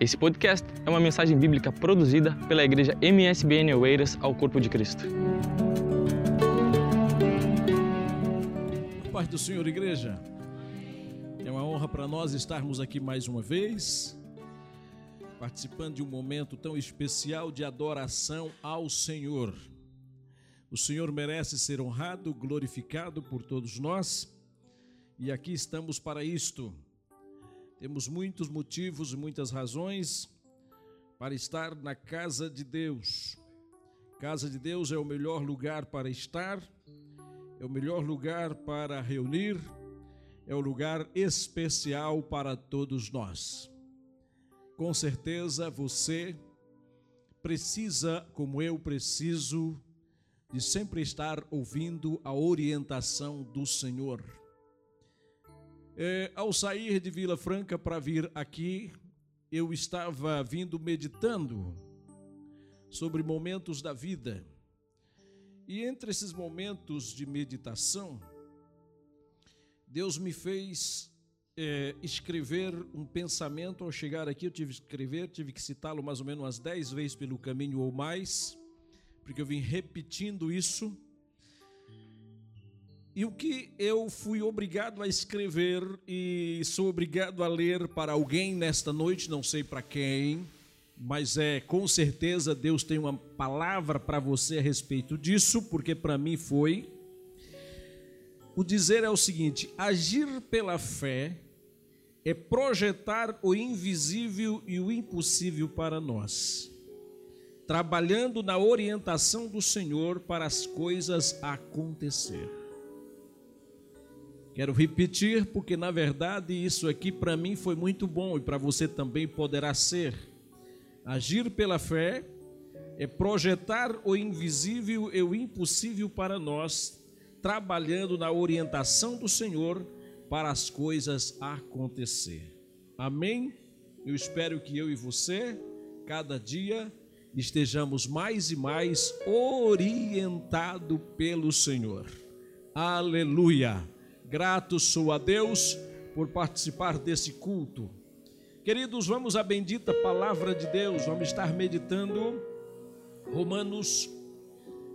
Esse podcast é uma mensagem bíblica produzida pela igreja MSBN Oeiras ao Corpo de Cristo. Paz do Senhor, igreja. É uma honra para nós estarmos aqui mais uma vez, participando de um momento tão especial de adoração ao Senhor. O Senhor merece ser honrado, glorificado por todos nós, e aqui estamos para isto temos muitos motivos e muitas razões para estar na casa de Deus. Casa de Deus é o melhor lugar para estar, é o melhor lugar para reunir, é o lugar especial para todos nós. Com certeza você precisa, como eu preciso, de sempre estar ouvindo a orientação do Senhor é, ao sair de Vila Franca para vir aqui, eu estava vindo meditando sobre momentos da vida. E entre esses momentos de meditação, Deus me fez é, escrever um pensamento. Ao chegar aqui, eu tive que escrever, tive que citá-lo mais ou menos umas dez vezes pelo caminho ou mais, porque eu vim repetindo isso. E o que eu fui obrigado a escrever e sou obrigado a ler para alguém nesta noite, não sei para quem, mas é com certeza Deus tem uma palavra para você a respeito disso, porque para mim foi. O dizer é o seguinte: agir pela fé é projetar o invisível e o impossível para nós, trabalhando na orientação do Senhor para as coisas acontecer. Quero repetir, porque na verdade isso aqui para mim foi muito bom e para você também poderá ser. Agir pela fé é projetar o invisível e o impossível para nós, trabalhando na orientação do Senhor para as coisas acontecer. Amém? Eu espero que eu e você, cada dia, estejamos mais e mais orientado pelo Senhor. Aleluia! Grato sou a Deus por participar desse culto. Queridos, vamos à bendita palavra de Deus. Vamos estar meditando Romanos,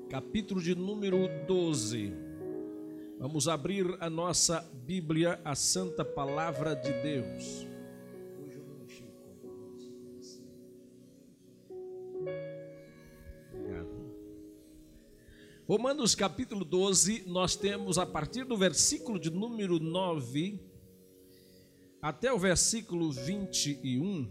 capítulo de número 12. Vamos abrir a nossa Bíblia, a santa palavra de Deus. Romanos capítulo 12, nós temos a partir do versículo de número 9 até o versículo 21,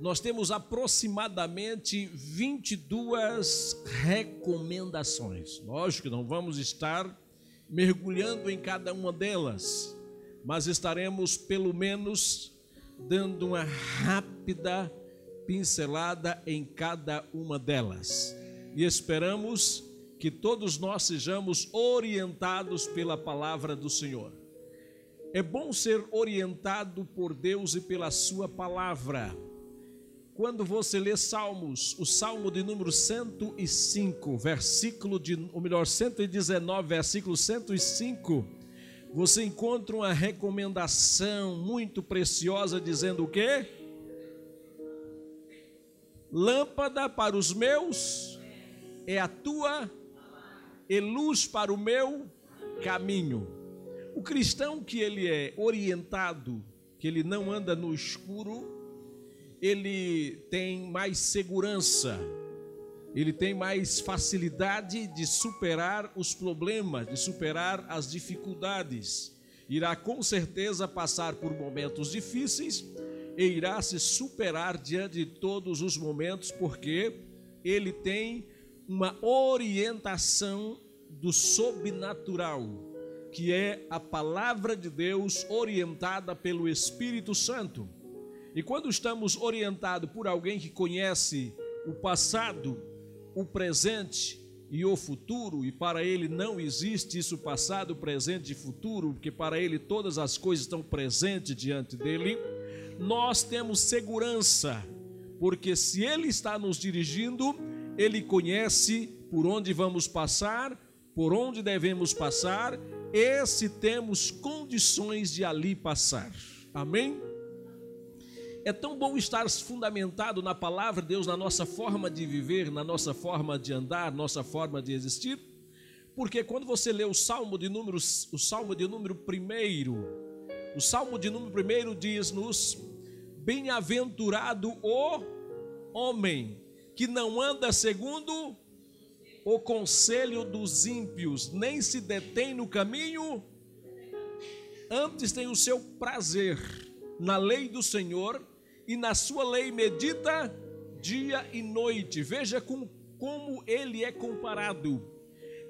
nós temos aproximadamente 22 recomendações. Lógico que não vamos estar mergulhando em cada uma delas, mas estaremos pelo menos dando uma rápida pincelada em cada uma delas. E esperamos que todos nós sejamos orientados pela palavra do Senhor. É bom ser orientado por Deus e pela Sua palavra. Quando você lê Salmos, o Salmo de número 105, versículo de, ou melhor, 119, versículo 105, você encontra uma recomendação muito preciosa dizendo o quê? Lâmpada para os meus é a tua e luz para o meu caminho. O cristão que ele é orientado, que ele não anda no escuro, ele tem mais segurança, ele tem mais facilidade de superar os problemas, de superar as dificuldades. Irá com certeza passar por momentos difíceis e irá se superar diante de todos os momentos, porque ele tem uma orientação do sobrenatural, que é a palavra de Deus orientada pelo Espírito Santo. E quando estamos orientados por alguém que conhece o passado, o presente e o futuro, e para ele não existe isso passado, presente e futuro, porque para ele todas as coisas estão presentes diante dele, nós temos segurança, porque se ele está nos dirigindo, ele conhece por onde vamos passar, por onde devemos passar, e se temos condições de ali passar. Amém? É tão bom estar fundamentado na palavra de Deus, na nossa forma de viver, na nossa forma de andar, nossa forma de existir. Porque quando você lê o Salmo de número, o Salmo de número primeiro, o Salmo de número primeiro diz-nos: Bem-aventurado o homem que não anda segundo o conselho dos ímpios, nem se detém no caminho, antes tem o seu prazer na lei do Senhor e na sua lei medita dia e noite. Veja com, como ele é comparado.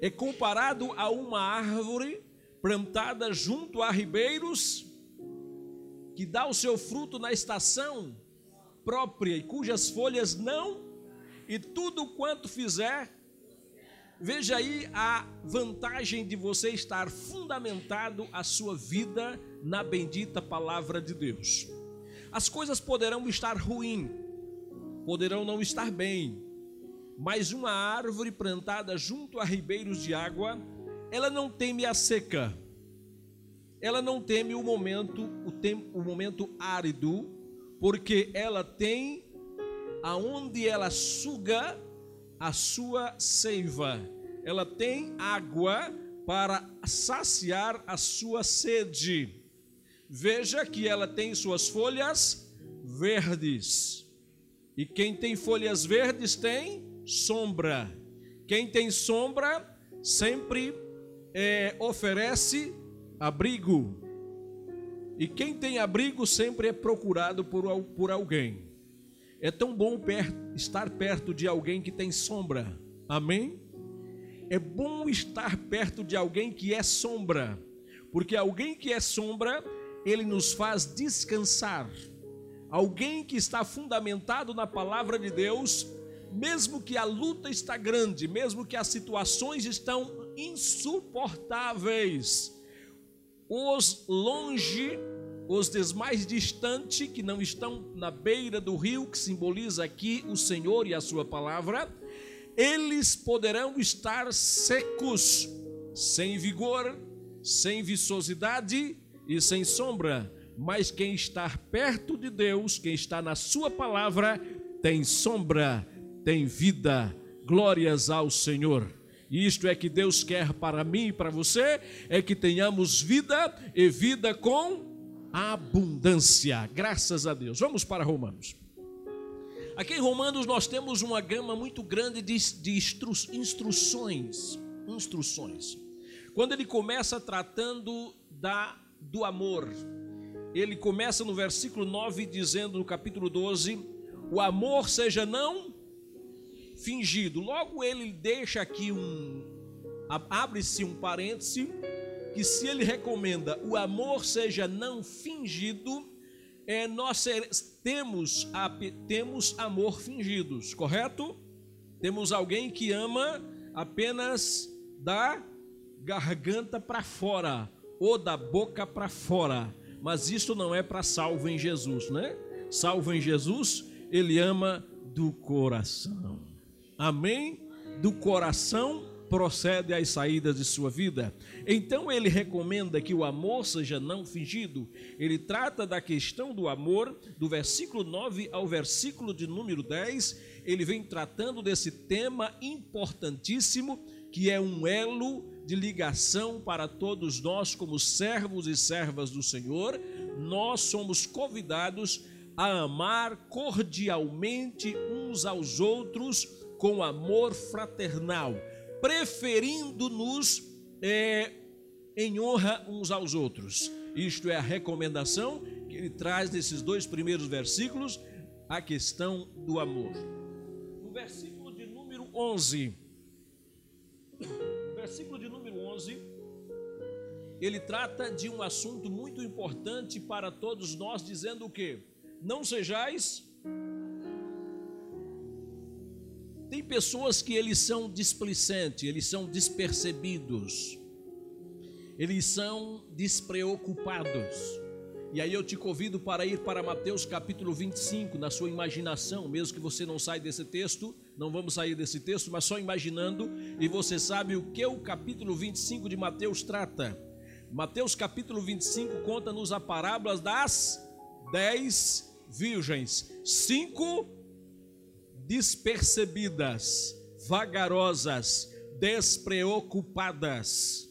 É comparado a uma árvore plantada junto a ribeiros, que dá o seu fruto na estação própria e cujas folhas não, e tudo quanto fizer. Veja aí a vantagem de você estar fundamentado a sua vida na bendita palavra de Deus. As coisas poderão estar ruins, poderão não estar bem, mas uma árvore plantada junto a ribeiros de água, ela não teme a seca, ela não teme o momento, o, tempo, o momento árido, porque ela tem aonde ela suga a sua seiva, ela tem água para saciar a sua sede. Veja que ela tem suas folhas verdes. E quem tem folhas verdes tem sombra. Quem tem sombra sempre é, oferece abrigo. E quem tem abrigo sempre é procurado por, por alguém. É tão bom estar perto de alguém que tem sombra. Amém? É bom estar perto de alguém que é sombra. Porque alguém que é sombra ele nos faz descansar. Alguém que está fundamentado na palavra de Deus, mesmo que a luta está grande, mesmo que as situações estão insuportáveis, os longe, os mais distantes, que não estão na beira do rio, que simboliza aqui o Senhor e a sua palavra, eles poderão estar secos, sem vigor, sem viçosidade, e sem sombra, mas quem está perto de Deus, quem está na Sua palavra, tem sombra, tem vida. Glórias ao Senhor. Isto é que Deus quer para mim e para você, é que tenhamos vida e vida com abundância. Graças a Deus. Vamos para Romanos. Aqui em Romanos nós temos uma gama muito grande de, de instru, instruções. Instruções. Quando ele começa tratando da do amor. Ele começa no versículo 9 dizendo no capítulo 12: "O amor seja não fingido". Logo ele deixa aqui um abre-se um parêntese que se ele recomenda o amor seja não fingido, é, nós temos, temos amor fingidos, correto? Temos alguém que ama apenas da garganta para fora, ou da boca para fora. Mas isso não é para salvo em Jesus, né? Salvo em Jesus, ele ama do coração. Amém? Do coração procede às saídas de sua vida. Então ele recomenda que o amor seja não fingido. Ele trata da questão do amor, do versículo 9 ao versículo de número 10. Ele vem tratando desse tema importantíssimo, que é um elo de ligação para todos nós, como servos e servas do Senhor, nós somos convidados a amar cordialmente uns aos outros com amor fraternal, preferindo-nos é, em honra uns aos outros. Isto é a recomendação que ele traz nesses dois primeiros versículos, a questão do amor. No versículo de número 11 versículo de número 11, ele trata de um assunto muito importante para todos nós, dizendo o que? Não sejais. Tem pessoas que eles são displicentes, eles são despercebidos, eles são despreocupados. E aí eu te convido para ir para Mateus capítulo 25, na sua imaginação, mesmo que você não saia desse texto, não vamos sair desse texto, mas só imaginando, e você sabe o que o capítulo 25 de Mateus trata. Mateus capítulo 25 conta-nos a parábola das dez virgens, cinco despercebidas, vagarosas, despreocupadas,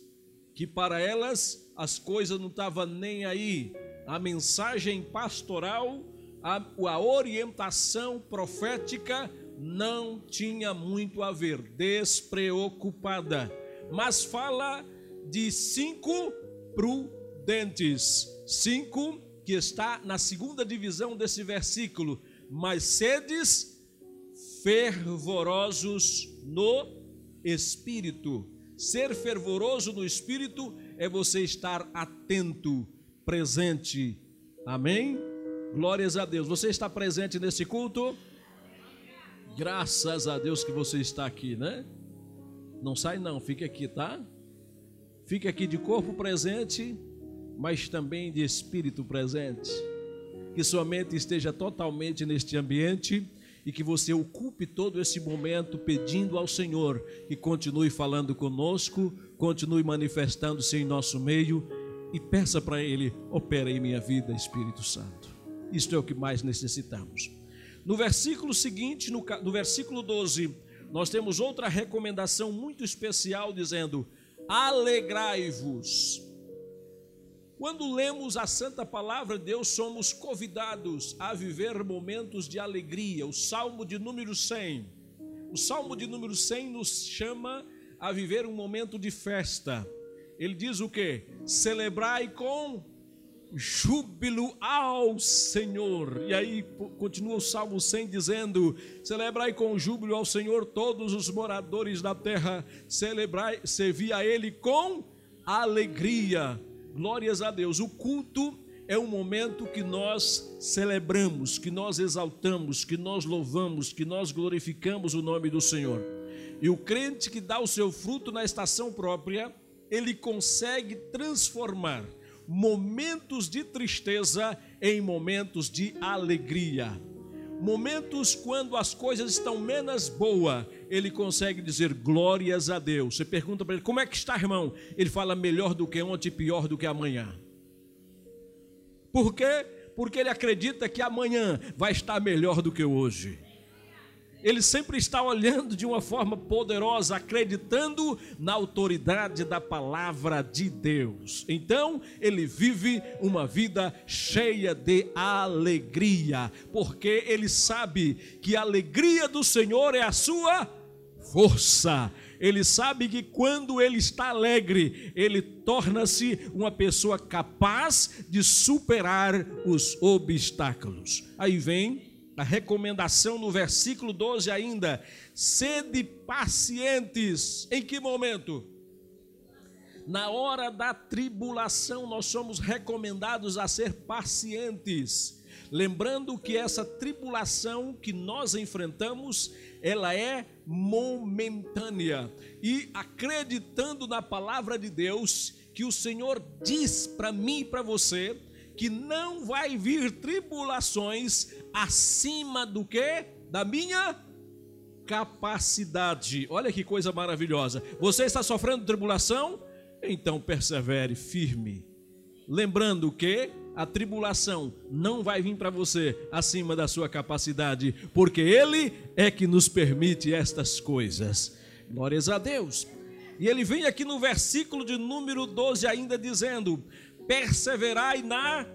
que para elas as coisas não estavam nem aí. A mensagem pastoral, a, a orientação profética não tinha muito a ver, despreocupada. Mas fala de cinco prudentes, cinco que está na segunda divisão desse versículo, mas sedes fervorosos no espírito. Ser fervoroso no espírito é você estar atento, presente. Amém? Glórias a Deus. Você está presente nesse culto? Graças a Deus que você está aqui, né? Não sai não, fique aqui, tá? Fique aqui de corpo presente, mas também de espírito presente. Que sua mente esteja totalmente neste ambiente e que você ocupe todo esse momento pedindo ao Senhor que continue falando conosco, continue manifestando-se em nosso meio e peça para Ele: opera em minha vida, Espírito Santo. Isto é o que mais necessitamos. No versículo seguinte, no, no versículo 12, nós temos outra recomendação muito especial dizendo: alegrai-vos quando lemos a santa palavra de Deus, somos convidados a viver momentos de alegria. O Salmo de número 100. O Salmo de número 100 nos chama a viver um momento de festa. Ele diz o que? Celebrai com júbilo ao Senhor. E aí continua o Salmo 100 dizendo: Celebrai com júbilo ao Senhor todos os moradores da terra, celebrai, servi a Ele com alegria Glórias a Deus. O culto é um momento que nós celebramos, que nós exaltamos, que nós louvamos, que nós glorificamos o nome do Senhor. E o crente que dá o seu fruto na estação própria, ele consegue transformar momentos de tristeza em momentos de alegria momentos quando as coisas estão menos boas, ele consegue dizer glórias a Deus. Você pergunta para ele, como é que está, irmão? Ele fala melhor do que ontem, pior do que amanhã. Por quê? Porque ele acredita que amanhã vai estar melhor do que hoje ele sempre está olhando de uma forma poderosa, acreditando na autoridade da palavra de Deus. Então, ele vive uma vida cheia de alegria, porque ele sabe que a alegria do Senhor é a sua força. Ele sabe que quando ele está alegre, ele torna-se uma pessoa capaz de superar os obstáculos. Aí vem a recomendação no versículo 12 ainda: sede pacientes. Em que momento? Na hora da tribulação, nós somos recomendados a ser pacientes. Lembrando que essa tribulação que nós enfrentamos, ela é momentânea. E acreditando na palavra de Deus, que o Senhor diz para mim e para você, que não vai vir tribulações acima do que? Da minha capacidade. Olha que coisa maravilhosa. Você está sofrendo tribulação? Então persevere firme. Lembrando que a tribulação não vai vir para você acima da sua capacidade, porque Ele é que nos permite estas coisas. Glórias a Deus. E ele vem aqui no versículo de número 12 ainda dizendo: perseverai na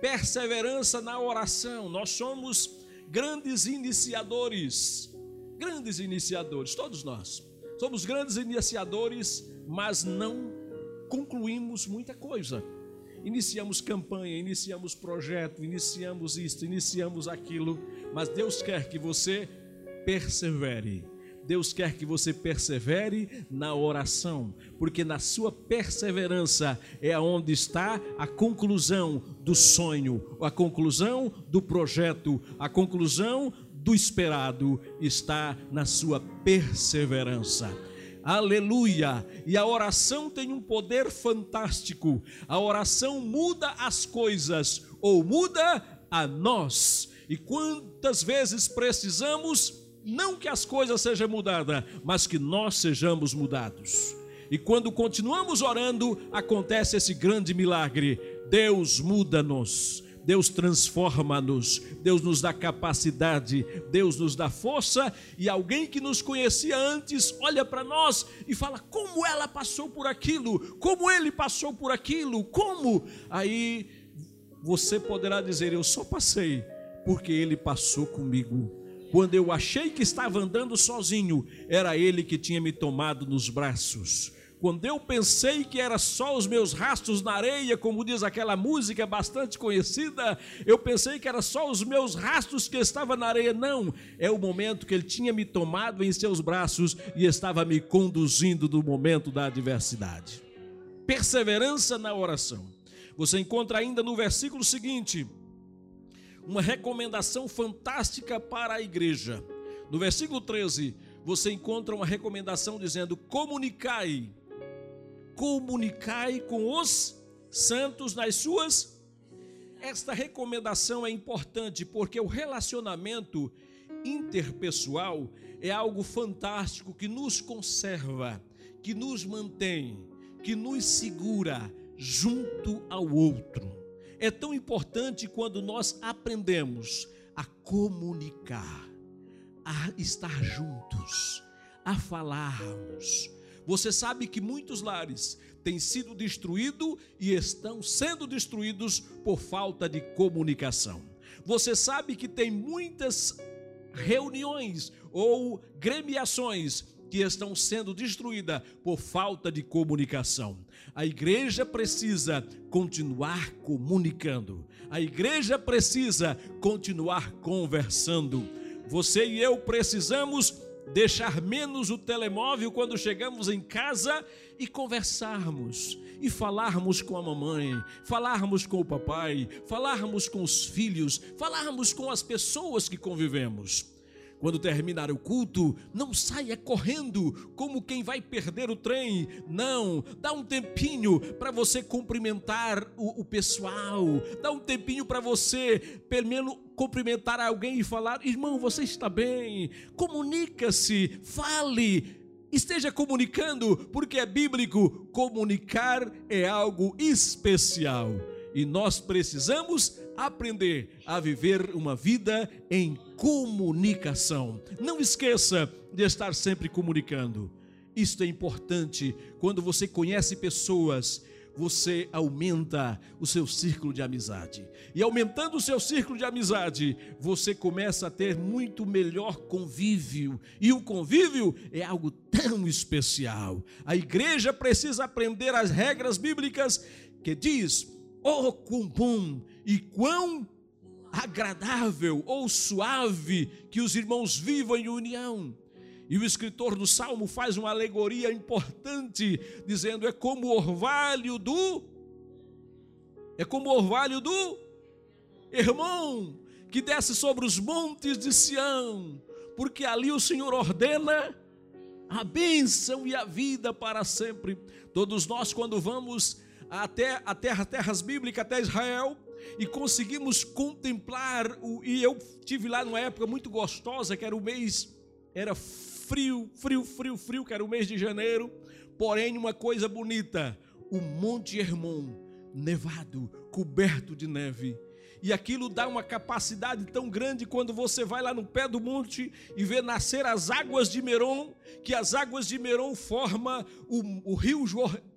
perseverança na oração. Nós somos grandes iniciadores, grandes iniciadores, todos nós. Somos grandes iniciadores, mas não concluímos muita coisa. Iniciamos campanha, iniciamos projeto, iniciamos isto, iniciamos aquilo, mas Deus quer que você persevere Deus quer que você persevere na oração, porque na sua perseverança é onde está a conclusão do sonho, a conclusão do projeto, a conclusão do esperado está na sua perseverança. Aleluia! E a oração tem um poder fantástico. A oração muda as coisas ou muda a nós. E quantas vezes precisamos não que as coisas sejam mudadas, mas que nós sejamos mudados. E quando continuamos orando, acontece esse grande milagre. Deus muda-nos. Deus transforma-nos, Deus nos dá capacidade, Deus nos dá força e alguém que nos conhecia antes olha para nós e fala como ela passou por aquilo, como ele passou por aquilo, como. Aí você poderá dizer: Eu só passei porque ele passou comigo. Quando eu achei que estava andando sozinho, era ele que tinha me tomado nos braços. Quando eu pensei que era só os meus rastros na areia, como diz aquela música bastante conhecida, eu pensei que era só os meus rastros que estavam na areia. Não, é o momento que ele tinha me tomado em seus braços e estava me conduzindo no momento da adversidade. Perseverança na oração. Você encontra ainda no versículo seguinte uma recomendação fantástica para a igreja. No versículo 13, você encontra uma recomendação dizendo: comunicai comunicai com os santos nas suas. Esta recomendação é importante porque o relacionamento interpessoal é algo fantástico que nos conserva, que nos mantém, que nos segura junto ao outro. É tão importante quando nós aprendemos a comunicar, a estar juntos, a falarmos, você sabe que muitos lares têm sido destruídos e estão sendo destruídos por falta de comunicação. Você sabe que tem muitas reuniões ou gremiações que estão sendo destruídas por falta de comunicação. A igreja precisa continuar comunicando. A igreja precisa continuar conversando. Você e eu precisamos deixar menos o telemóvel quando chegamos em casa e conversarmos, e falarmos com a mamãe, falarmos com o papai, falarmos com os filhos, falarmos com as pessoas que convivemos. Quando terminar o culto, não saia correndo como quem vai perder o trem. Não, dá um tempinho para você cumprimentar o, o, pessoal. Dá um tempinho para você, pelo menos, cumprimentar alguém e falar: irmão, você está bem? Comunica-se, fale. Esteja comunicando, porque é bíblico. Comunicar é algo especial. E nós precisamos aprender a viver uma vida em comunicação. Não esqueça de estar sempre comunicando. Isto é importante. Quando você conhece pessoas, você aumenta o seu círculo de amizade. E aumentando o seu círculo de amizade, você começa a ter muito melhor convívio. E o convívio é algo tão especial. A igreja precisa aprender as regras bíblicas que diz: "Oh, quão bom e quão agradável ou suave que os irmãos vivam em união. E o escritor do Salmo faz uma alegoria importante, dizendo: é como o orvalho do. É como o orvalho do irmão que desce sobre os montes de Sião, porque ali o Senhor ordena a bênção e a vida para sempre. Todos nós, quando vamos até a terra, terras bíblicas, até Israel, e conseguimos contemplar o, e eu tive lá numa época muito gostosa, que era o mês era frio, frio, frio, frio, que era o mês de janeiro. Porém, uma coisa bonita, o Monte Hermon nevado, coberto de neve. E aquilo dá uma capacidade tão grande quando você vai lá no pé do monte e vê nascer as águas de Meron, que as águas de Meron formam o, o rio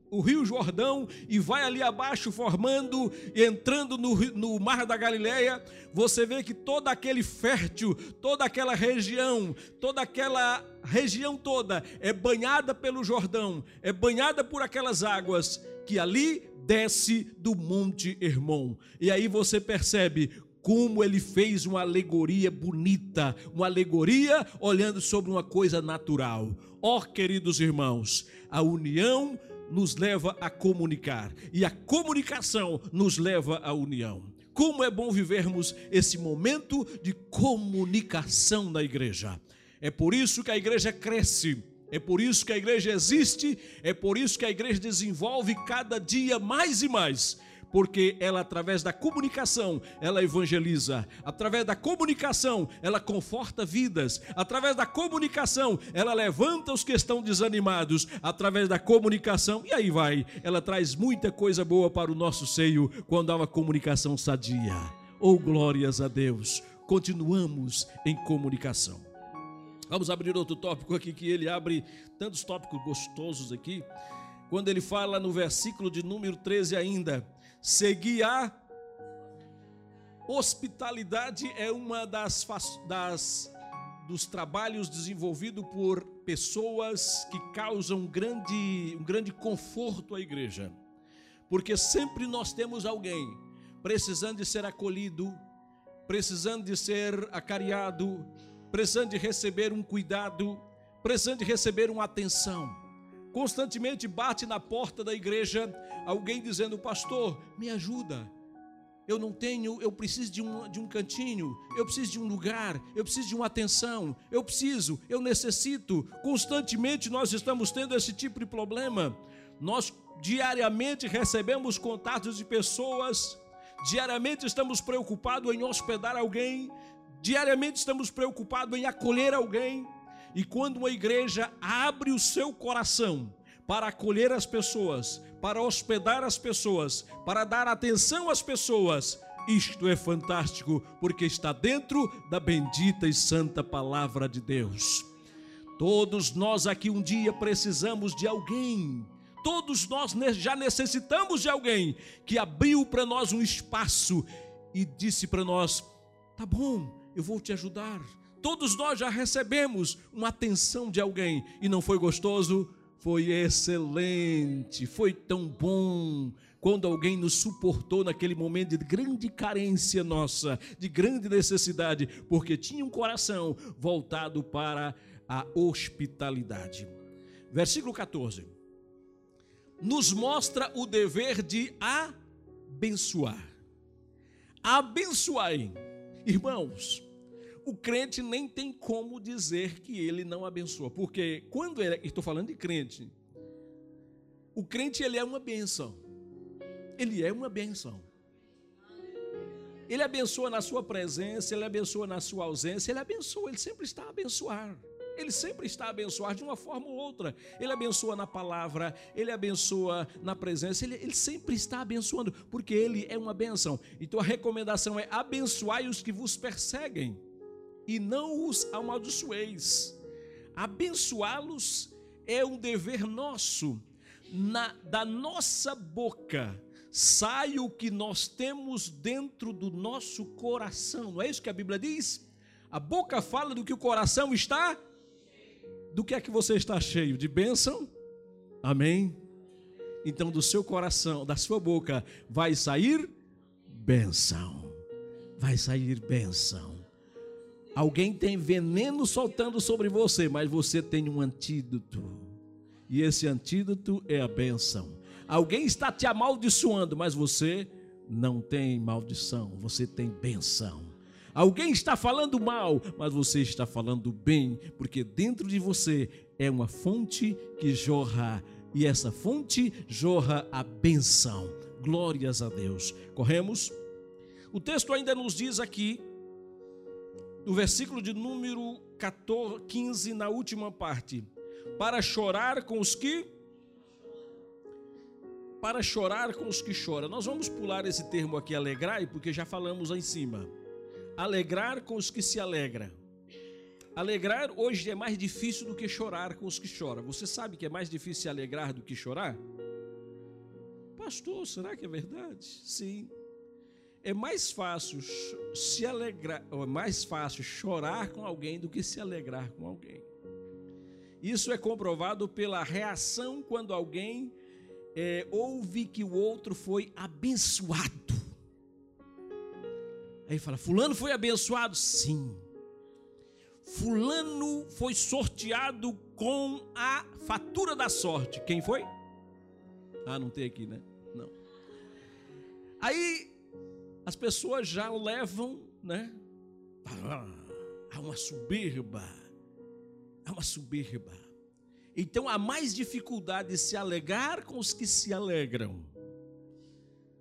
o Rio Jordão e vai ali abaixo formando entrando no, no Mar da Galileia, você vê que todo aquele fértil, toda aquela região, toda aquela região toda é banhada pelo Jordão, é banhada por aquelas águas que ali desce do Monte Hermon. E aí você percebe como ele fez uma alegoria bonita, uma alegoria olhando sobre uma coisa natural. Ó, oh, queridos irmãos, a união nos leva a comunicar e a comunicação nos leva à união. Como é bom vivermos esse momento de comunicação da igreja. É por isso que a igreja cresce, é por isso que a igreja existe, é por isso que a igreja desenvolve cada dia mais e mais, porque ela através da comunicação, ela evangeliza. Através da comunicação, ela conforta vidas. Através da comunicação, ela levanta os que estão desanimados. Através da comunicação, e aí vai, ela traz muita coisa boa para o nosso seio quando há uma comunicação sadia. Oh, glórias a Deus. Continuamos em comunicação. Vamos abrir outro tópico aqui que ele abre tantos tópicos gostosos aqui. Quando ele fala no versículo de número 13 ainda, seguir a hospitalidade é uma das, das dos trabalhos desenvolvidos por pessoas que causam um grande, um grande conforto à igreja. Porque sempre nós temos alguém precisando de ser acolhido, precisando de ser acariado, precisando de receber um cuidado, precisando de receber uma atenção. Constantemente bate na porta da igreja alguém dizendo: Pastor, me ajuda. Eu não tenho, eu preciso de um, de um cantinho, eu preciso de um lugar, eu preciso de uma atenção, eu preciso, eu necessito. Constantemente nós estamos tendo esse tipo de problema. Nós diariamente recebemos contatos de pessoas, diariamente estamos preocupados em hospedar alguém, diariamente estamos preocupados em acolher alguém. E quando uma igreja abre o seu coração para acolher as pessoas, para hospedar as pessoas, para dar atenção às pessoas. Isto é fantástico, porque está dentro da bendita e santa palavra de Deus. Todos nós aqui um dia precisamos de alguém. Todos nós já necessitamos de alguém que abriu para nós um espaço e disse para nós: tá bom, eu vou te ajudar. Todos nós já recebemos uma atenção de alguém e não foi gostoso? foi excelente, foi tão bom quando alguém nos suportou naquele momento de grande carência nossa, de grande necessidade, porque tinha um coração voltado para a hospitalidade. Versículo 14. Nos mostra o dever de abençoar. Abençoai. Irmãos, o crente nem tem como dizer que ele não abençoa, porque quando ele, estou falando de crente, o crente ele é uma benção. Ele é uma benção. Ele abençoa na sua presença, ele abençoa na sua ausência, ele abençoa, ele sempre está a abençoar. Ele sempre está a abençoar de uma forma ou outra. Ele abençoa na palavra, ele abençoa na presença, ele, ele sempre está abençoando, porque ele é uma benção. Então a recomendação é abençoai os que vos perseguem e não os amaldiçoeis. Abençoá-los é um dever nosso. Na, da nossa boca sai o que nós temos dentro do nosso coração. Não é isso que a Bíblia diz? A boca fala do que o coração está. Do que é que você está cheio? De bênção? Amém? Então, do seu coração, da sua boca, vai sair bênção. Vai sair bênção. Alguém tem veneno soltando sobre você, mas você tem um antídoto. E esse antídoto é a benção. Alguém está te amaldiçoando, mas você não tem maldição, você tem benção. Alguém está falando mal, mas você está falando bem, porque dentro de você é uma fonte que jorra, e essa fonte jorra a benção. Glórias a Deus. Corremos? O texto ainda nos diz aqui no versículo de número 14, 15, na última parte, para chorar com os que para chorar com os que choram. Nós vamos pular esse termo aqui alegrai, porque já falamos lá em cima. Alegrar com os que se alegram. Alegrar hoje é mais difícil do que chorar com os que choram. Você sabe que é mais difícil se alegrar do que chorar? Pastor, será que é verdade? Sim é mais fácil se alegrar, é mais fácil chorar com alguém do que se alegrar com alguém. Isso é comprovado pela reação quando alguém é, ouve que o outro foi abençoado. Aí fala: Fulano foi abençoado? Sim. Fulano foi sorteado com a fatura da sorte. Quem foi? Ah, não tem aqui, né? Não. Aí as pessoas já levam, né? Há uma soberba, há uma soberba. Então há mais dificuldade de se alegar com os que se alegram.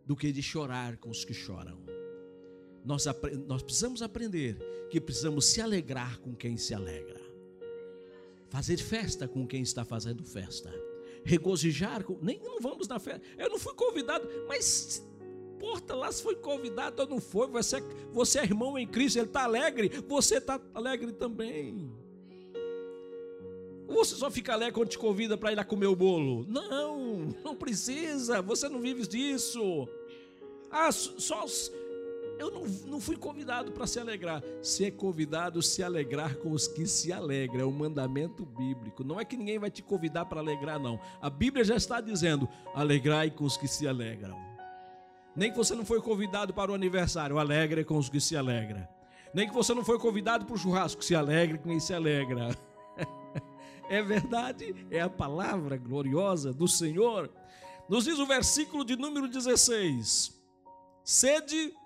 do que de chorar com os que choram. Nós, nós precisamos aprender que precisamos se alegrar com quem se alegra, fazer festa com quem está fazendo festa, regozijar com. Nem não vamos na festa. Eu não fui convidado, mas importa lá se foi convidado ou não foi, você, você é irmão em Cristo, ele está alegre, você está alegre também. Você só fica alegre quando te convida para ir lá comer o bolo. Não, não precisa, você não vive disso. Ah, só. Eu não, não fui convidado para se alegrar. Se é convidado, se alegrar com os que se alegram. É um mandamento bíblico. Não é que ninguém vai te convidar para alegrar, não. A Bíblia já está dizendo: alegrai com os que se alegram. Nem que você não foi convidado para o aniversário, alegre com os que se alegram. Nem que você não foi convidado para o churrasco, se alegre com quem se alegra. É verdade, é a palavra gloriosa do Senhor. Nos diz o versículo de número 16: Sede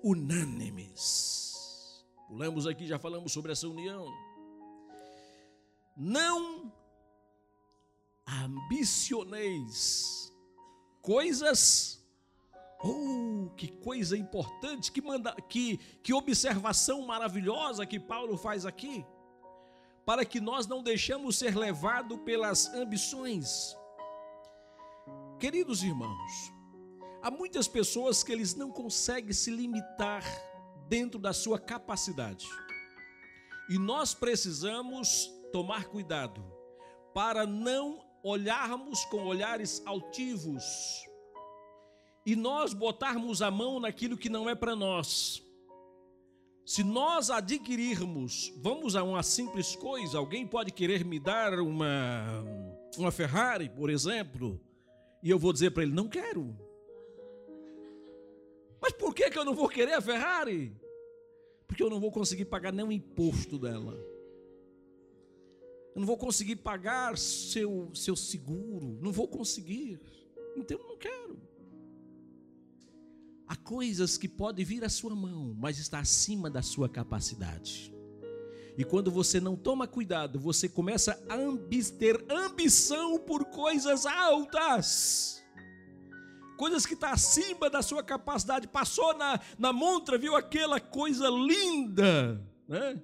unânimes. Pulamos aqui, já falamos sobre essa união. Não ambicioneis coisas Oh, que coisa importante, que, manda, que, que observação maravilhosa que Paulo faz aqui para que nós não deixemos ser levados pelas ambições. Queridos irmãos, há muitas pessoas que eles não conseguem se limitar dentro da sua capacidade. E nós precisamos tomar cuidado para não olharmos com olhares altivos e nós botarmos a mão naquilo que não é para nós. Se nós adquirirmos, vamos a uma simples coisa, alguém pode querer me dar uma, uma Ferrari, por exemplo, e eu vou dizer para ele: não quero. Mas por que, que eu não vou querer a Ferrari? Porque eu não vou conseguir pagar nem o imposto dela. Eu não vou conseguir pagar seu, seu seguro. Não vou conseguir. Então eu não quero. Há coisas que podem vir à sua mão, mas está acima da sua capacidade. E quando você não toma cuidado, você começa a ter ambição por coisas altas. Coisas que estão tá acima da sua capacidade. Passou na, na montra, viu aquela coisa linda, né?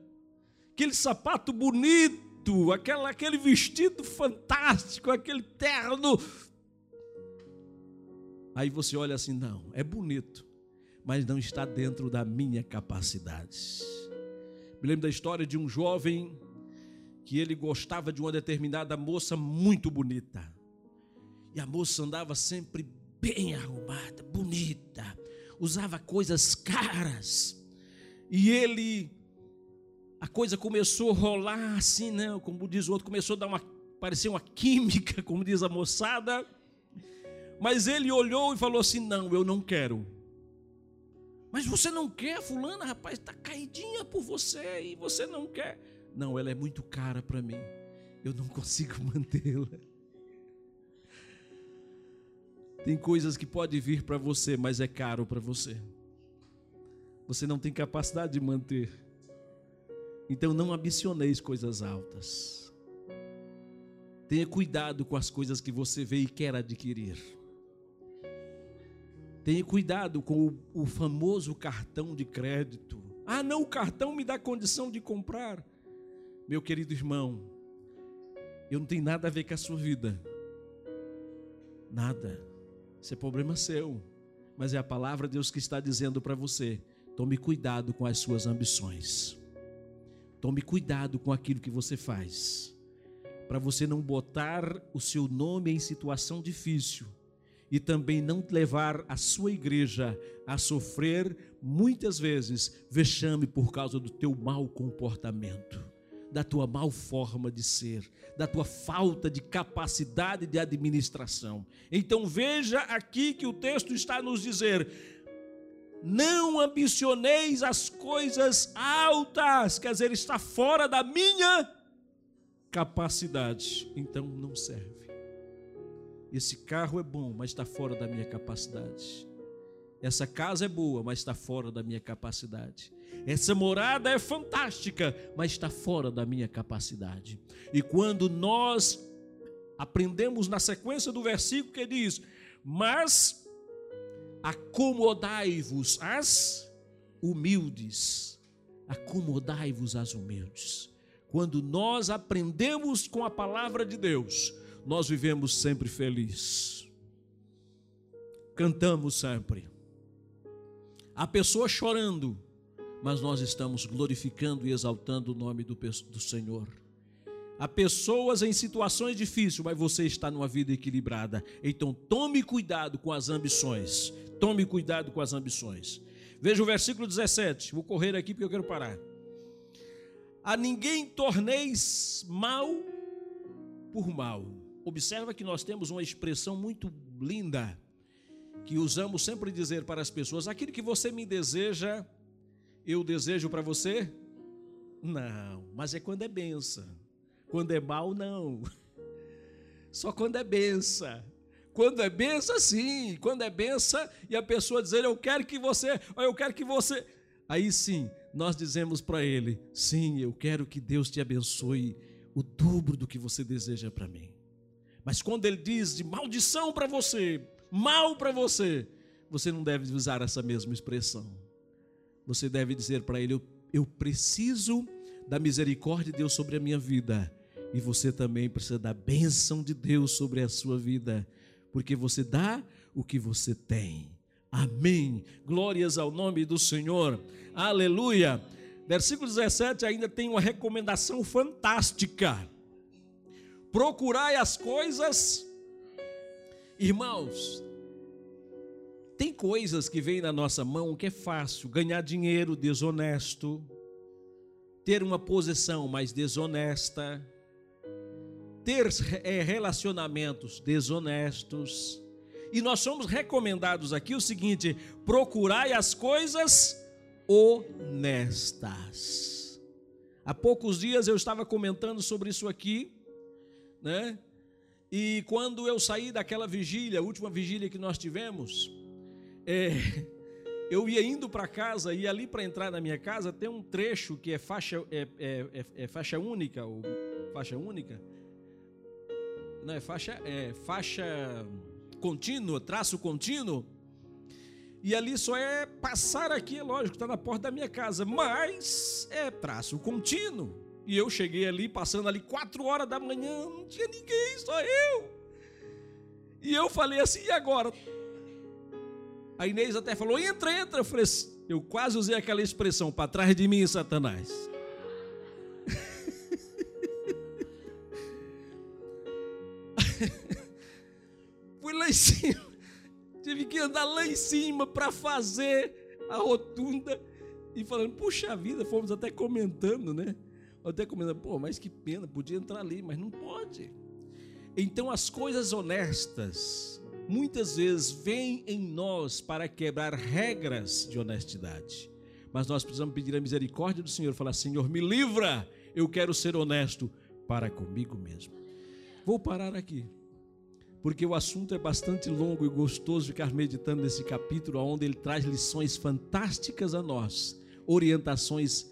aquele sapato bonito, aquela, aquele vestido fantástico, aquele terno Aí você olha assim: não, é bonito, mas não está dentro da minha capacidade. Me lembro da história de um jovem que ele gostava de uma determinada moça muito bonita. E a moça andava sempre bem arrumada, bonita, usava coisas caras. E ele, a coisa começou a rolar assim, né? Como diz o outro, começou a dar uma, parecer uma química, como diz a moçada. Mas ele olhou e falou assim: Não, eu não quero. Mas você não quer, fulana, rapaz, está caidinha por você e você não quer. Não, ela é muito cara para mim. Eu não consigo mantê-la. Tem coisas que pode vir para você, mas é caro para você. Você não tem capacidade de manter. Então não ambicioneis coisas altas. Tenha cuidado com as coisas que você vê e quer adquirir. Tenha cuidado com o, o famoso cartão de crédito. Ah, não, o cartão me dá condição de comprar. Meu querido irmão, eu não tenho nada a ver com a sua vida. Nada. Isso é problema seu. Mas é a palavra de Deus que está dizendo para você: tome cuidado com as suas ambições. Tome cuidado com aquilo que você faz. Para você não botar o seu nome em situação difícil e também não levar a sua igreja a sofrer muitas vezes vexame por causa do teu mau comportamento, da tua mal forma de ser, da tua falta de capacidade de administração. Então veja aqui que o texto está a nos dizer: não ambicioneis as coisas altas, quer dizer, está fora da minha capacidade, então não serve. Esse carro é bom, mas está fora da minha capacidade. Essa casa é boa, mas está fora da minha capacidade. Essa morada é fantástica, mas está fora da minha capacidade. E quando nós aprendemos na sequência do versículo que diz: Mas acomodai-vos às humildes. Acomodai-vos às humildes. Quando nós aprendemos com a palavra de Deus, nós vivemos sempre felizes. Cantamos sempre. A pessoa chorando, mas nós estamos glorificando e exaltando o nome do, do Senhor. Há pessoas em situações difíceis, mas você está numa vida equilibrada. Então tome cuidado com as ambições. Tome cuidado com as ambições. Veja o versículo 17. Vou correr aqui porque eu quero parar. A ninguém torneis mal por mal. Observa que nós temos uma expressão muito linda que usamos sempre dizer para as pessoas: aquilo que você me deseja, eu desejo para você? Não, mas é quando é benção. Quando é mal, não. Só quando é benção. Quando é benção, sim. Quando é benção e a pessoa dizer, eu quero que você, eu quero que você. Aí sim, nós dizemos para ele: sim, eu quero que Deus te abençoe o dobro do que você deseja para mim. Mas quando ele diz de maldição para você, mal para você, você não deve usar essa mesma expressão. Você deve dizer para ele: eu, eu preciso da misericórdia de Deus sobre a minha vida e você também precisa da bênção de Deus sobre a sua vida, porque você dá o que você tem. Amém. Glórias ao nome do Senhor. Aleluia. Versículo 17 ainda tem uma recomendação fantástica. Procurai as coisas, irmãos. Tem coisas que vêm na nossa mão que é fácil, ganhar dinheiro desonesto, ter uma posição mais desonesta, ter é, relacionamentos desonestos. E nós somos recomendados aqui o seguinte: procurai as coisas honestas. Há poucos dias eu estava comentando sobre isso aqui, né? E quando eu saí daquela vigília, a última vigília que nós tivemos, é, eu ia indo para casa e ali para entrar na minha casa tem um trecho que é faixa, é, é, é, é faixa única, ou faixa única, não é faixa, é faixa contínua, traço contínuo. E ali só é passar aqui, é lógico, está na porta da minha casa, mas é traço contínuo. E eu cheguei ali, passando ali quatro horas da manhã, não tinha ninguém, só eu. E eu falei assim, e agora? A Inês até falou, entra, entra. Eu falei, eu quase usei aquela expressão, para trás de mim, Satanás. Em cima. Tive que andar lá em cima para fazer a rotunda. E falando, puxa vida, fomos até comentando, né? Até comentando, pô, mas que pena, podia entrar ali, mas não pode. Então as coisas honestas muitas vezes vêm em nós para quebrar regras de honestidade. Mas nós precisamos pedir a misericórdia do Senhor, falar: Senhor, me livra, eu quero ser honesto para comigo mesmo. Vou parar aqui, porque o assunto é bastante longo e gostoso ficar meditando nesse capítulo, onde ele traz lições fantásticas a nós, orientações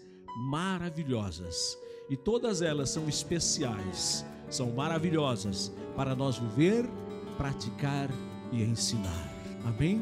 maravilhosas. E todas elas são especiais, são maravilhosas para nós viver, praticar e ensinar. Amém?